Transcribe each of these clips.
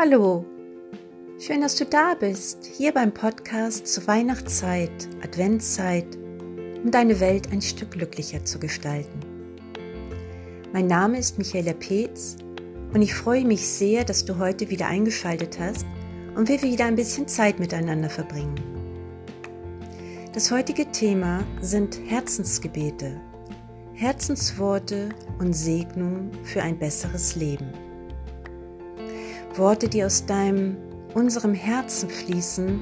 Hallo, schön, dass du da bist, hier beim Podcast zur Weihnachtszeit, Adventszeit, um deine Welt ein Stück glücklicher zu gestalten. Mein Name ist Michaela Peetz und ich freue mich sehr, dass du heute wieder eingeschaltet hast und wir wieder ein bisschen Zeit miteinander verbringen. Das heutige Thema sind Herzensgebete, Herzensworte und Segnungen für ein besseres Leben. Worte, die aus deinem, unserem Herzen fließen,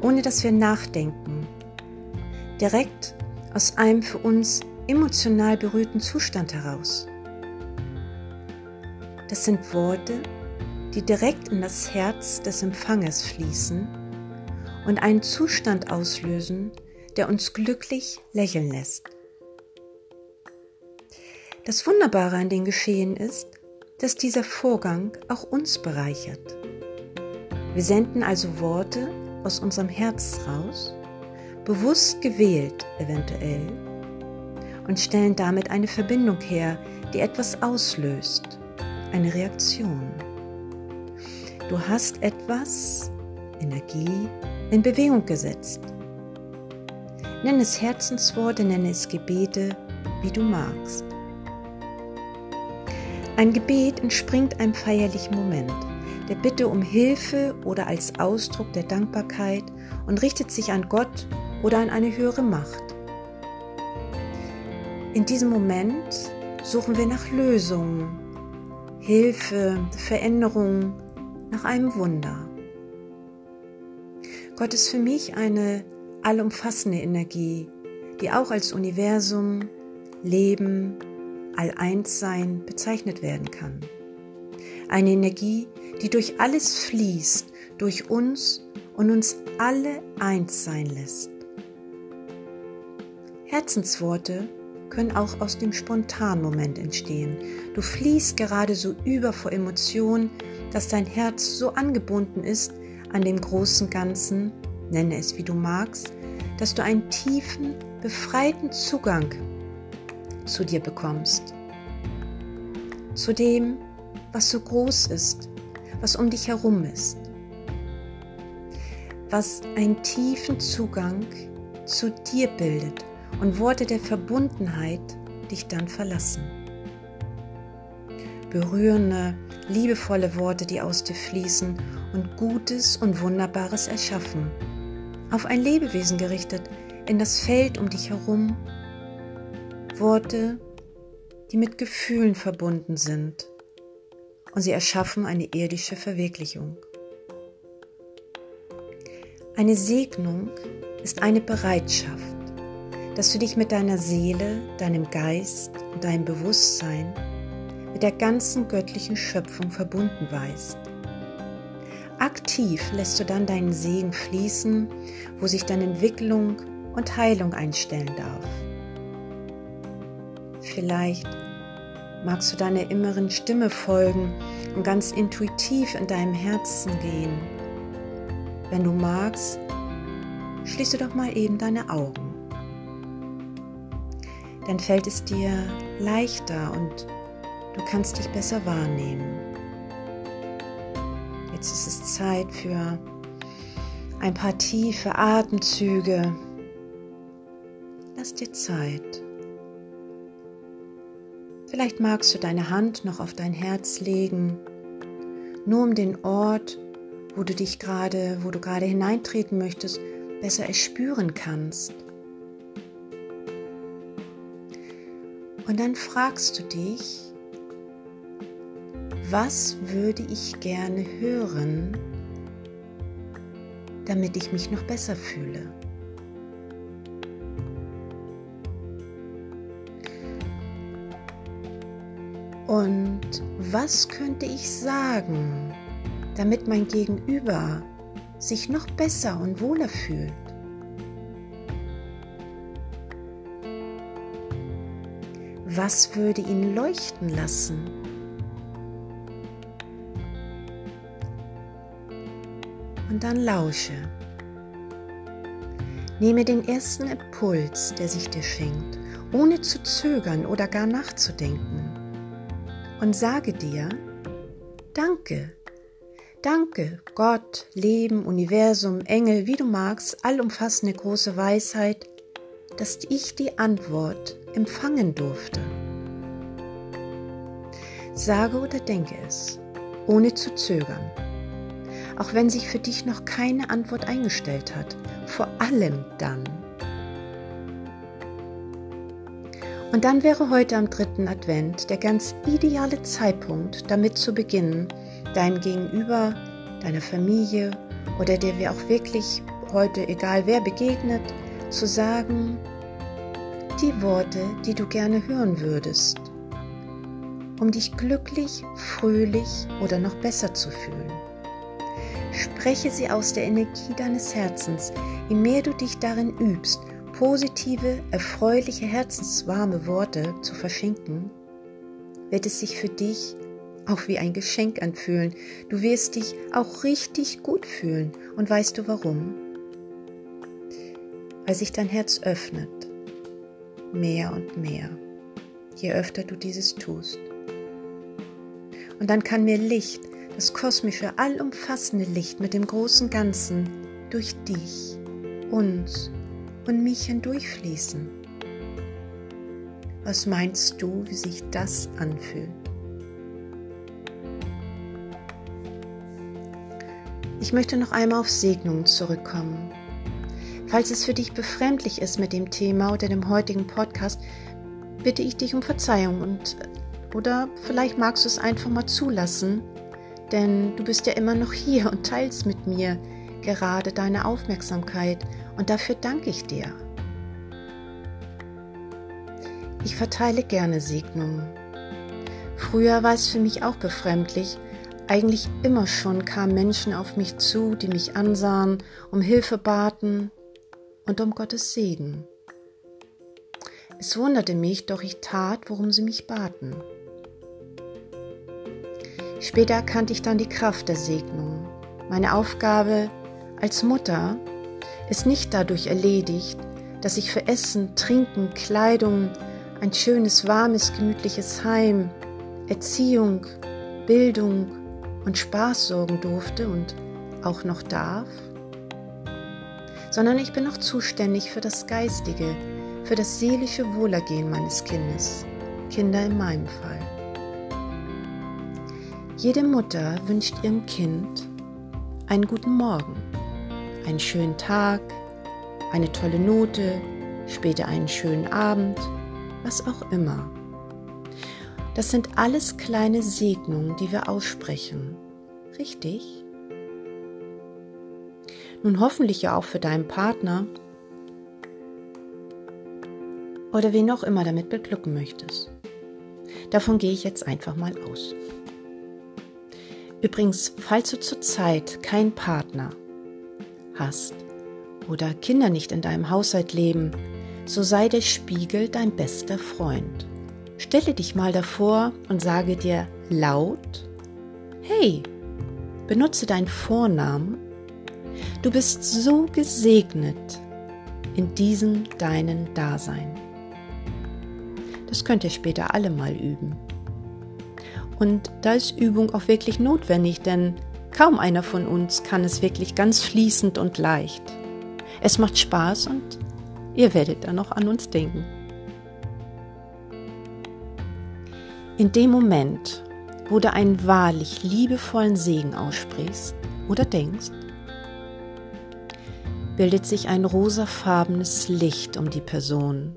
ohne dass wir nachdenken. Direkt aus einem für uns emotional berührten Zustand heraus. Das sind Worte, die direkt in das Herz des Empfangers fließen und einen Zustand auslösen, der uns glücklich lächeln lässt. Das Wunderbare an den Geschehen ist, dass dieser Vorgang auch uns bereichert. Wir senden also Worte aus unserem Herz raus, bewusst gewählt eventuell, und stellen damit eine Verbindung her, die etwas auslöst, eine Reaktion. Du hast etwas, Energie, in Bewegung gesetzt. Nenn es Herzensworte, nenne es Gebete, wie du magst. Ein Gebet entspringt einem feierlichen Moment, der Bitte um Hilfe oder als Ausdruck der Dankbarkeit und richtet sich an Gott oder an eine höhere Macht. In diesem Moment suchen wir nach Lösungen, Hilfe, Veränderung, nach einem Wunder. Gott ist für mich eine allumfassende Energie, die auch als Universum, Leben, All-Eins-Sein bezeichnet werden kann. Eine Energie, die durch alles fließt, durch uns und uns alle eins sein lässt. Herzensworte können auch aus dem spontanen Moment entstehen. Du fließt gerade so über vor Emotionen, dass dein Herz so angebunden ist an dem großen Ganzen, nenne es wie du magst, dass du einen tiefen, befreiten Zugang zu dir bekommst. Zu dem, was so groß ist, was um dich herum ist. Was einen tiefen Zugang zu dir bildet und Worte der Verbundenheit dich dann verlassen. Berührende, liebevolle Worte, die aus dir fließen und Gutes und Wunderbares erschaffen. Auf ein Lebewesen gerichtet, in das Feld um dich herum Worte, die mit Gefühlen verbunden sind und sie erschaffen eine irdische Verwirklichung. Eine Segnung ist eine Bereitschaft, dass du dich mit deiner Seele, deinem Geist und deinem Bewusstsein mit der ganzen göttlichen Schöpfung verbunden weißt. Aktiv lässt du dann deinen Segen fließen, wo sich dann Entwicklung und Heilung einstellen darf. Vielleicht magst du deiner inneren Stimme folgen und ganz intuitiv in deinem Herzen gehen. Wenn du magst, schließe doch mal eben deine Augen. Dann fällt es dir leichter und du kannst dich besser wahrnehmen. Jetzt ist es Zeit für ein paar tiefe Atemzüge. Lass dir Zeit. Vielleicht magst du deine Hand noch auf dein Herz legen, nur um den Ort, wo du dich gerade, wo du gerade hineintreten möchtest, besser erspüren kannst. Und dann fragst du dich, was würde ich gerne hören, damit ich mich noch besser fühle? Und was könnte ich sagen, damit mein Gegenüber sich noch besser und wohler fühlt? Was würde ihn leuchten lassen? Und dann lausche. Nehme den ersten Impuls, der sich dir schenkt, ohne zu zögern oder gar nachzudenken und sage dir, danke, Danke, Gott, Leben, Universum, Engel, wie du magst, allumfassende große Weisheit, dass ich die Antwort empfangen durfte. Sage oder denke es, ohne zu zögern. Auch wenn sich für dich noch keine Antwort eingestellt hat, vor allem dann. Und dann wäre heute am dritten Advent der ganz ideale Zeitpunkt, damit zu beginnen, deinem Gegenüber, deiner Familie oder der wir auch wirklich heute, egal wer begegnet, zu sagen, die Worte, die du gerne hören würdest, um dich glücklich, fröhlich oder noch besser zu fühlen. Spreche sie aus der Energie deines Herzens, je mehr du dich darin übst, positive, erfreuliche, herzenswarme Worte zu verschenken, wird es sich für dich auch wie ein Geschenk anfühlen. Du wirst dich auch richtig gut fühlen. Und weißt du warum? Weil sich dein Herz öffnet. Mehr und mehr. Je öfter du dieses tust. Und dann kann mir Licht, das kosmische, allumfassende Licht mit dem großen Ganzen, durch dich, uns und mich hindurchfließen. Was meinst du, wie sich das anfühlt? Ich möchte noch einmal auf Segnungen zurückkommen. Falls es für dich befremdlich ist mit dem Thema oder dem heutigen Podcast, bitte ich dich um Verzeihung und oder vielleicht magst du es einfach mal zulassen, denn du bist ja immer noch hier und teilst mit mir gerade deine Aufmerksamkeit und dafür danke ich dir. Ich verteile gerne Segnungen. Früher war es für mich auch befremdlich, eigentlich immer schon kamen Menschen auf mich zu, die mich ansahen, um Hilfe baten und um Gottes Segen. Es wunderte mich, doch ich tat, worum sie mich baten. Später erkannte ich dann die Kraft der Segnung. Meine Aufgabe als Mutter ist nicht dadurch erledigt, dass ich für Essen, Trinken, Kleidung, ein schönes, warmes, gemütliches Heim, Erziehung, Bildung und Spaß sorgen durfte und auch noch darf, sondern ich bin auch zuständig für das Geistige, für das seelische Wohlergehen meines Kindes, Kinder in meinem Fall. Jede Mutter wünscht ihrem Kind einen guten Morgen, einen schönen Tag, eine tolle Note, später einen schönen Abend, was auch immer. Das sind alles kleine Segnungen, die wir aussprechen. Richtig? Nun hoffentlich ja auch für deinen Partner oder wen auch immer damit beglücken möchtest. Davon gehe ich jetzt einfach mal aus. Übrigens, falls du zurzeit keinen Partner hast oder Kinder nicht in deinem Haushalt leben, so sei der Spiegel dein bester Freund. Stelle dich mal davor und sage dir laut, hey, benutze deinen Vornamen. Du bist so gesegnet in diesem deinen Dasein. Das könnt ihr später alle mal üben. Und da ist Übung auch wirklich notwendig, denn kaum einer von uns kann es wirklich ganz fließend und leicht. Es macht Spaß und ihr werdet dann noch an uns denken. In dem Moment, wo du einen wahrlich liebevollen Segen aussprichst oder denkst, bildet sich ein rosafarbenes Licht um die Person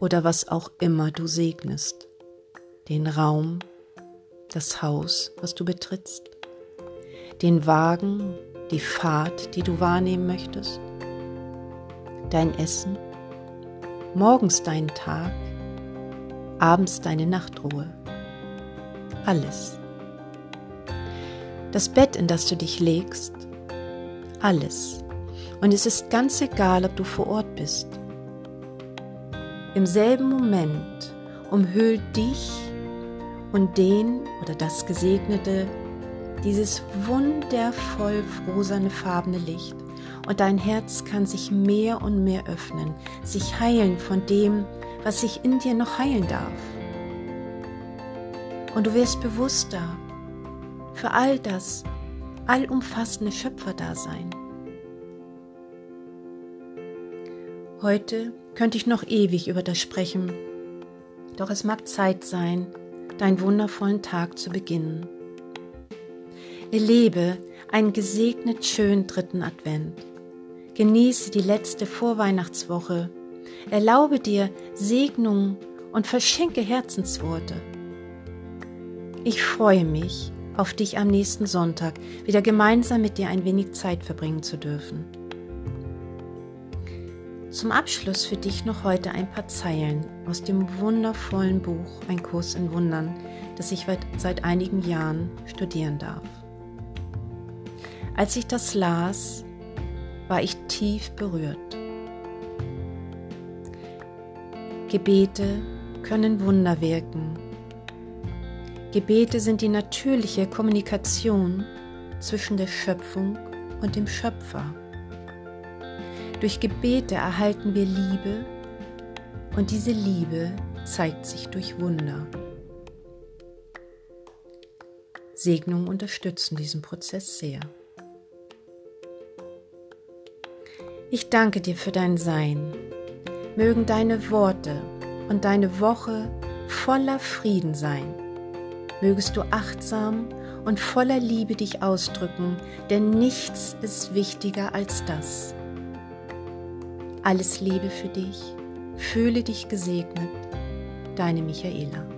oder was auch immer du segnest, den Raum, das Haus, was du betrittst, den Wagen, die Fahrt, die du wahrnehmen möchtest, dein Essen, morgens deinen Tag, abends deine Nachtruhe. Alles. Das Bett, in das du dich legst, alles. Und es ist ganz egal, ob du vor Ort bist. Im selben Moment umhüllt dich und den oder das Gesegnete dieses wundervoll rosane farbene Licht. Und dein Herz kann sich mehr und mehr öffnen, sich heilen von dem, was sich in dir noch heilen darf. Und du wirst bewusster für all das, allumfassende Schöpferdasein. Heute könnte ich noch ewig über das sprechen, doch es mag Zeit sein, deinen wundervollen Tag zu beginnen. Erlebe einen gesegnet schönen dritten Advent. Genieße die letzte Vorweihnachtswoche. Erlaube dir Segnungen und verschenke Herzensworte. Ich freue mich, auf dich am nächsten Sonntag wieder gemeinsam mit dir ein wenig Zeit verbringen zu dürfen. Zum Abschluss für dich noch heute ein paar Zeilen aus dem wundervollen Buch Ein Kurs in Wundern, das ich seit einigen Jahren studieren darf. Als ich das las, war ich tief berührt. Gebete können Wunder wirken. Gebete sind die natürliche Kommunikation zwischen der Schöpfung und dem Schöpfer. Durch Gebete erhalten wir Liebe und diese Liebe zeigt sich durch Wunder. Segnungen unterstützen diesen Prozess sehr. Ich danke dir für dein Sein. Mögen deine Worte und deine Woche voller Frieden sein. Mögest du achtsam und voller Liebe dich ausdrücken, denn nichts ist wichtiger als das. Alles Liebe für dich, fühle dich gesegnet, deine Michaela.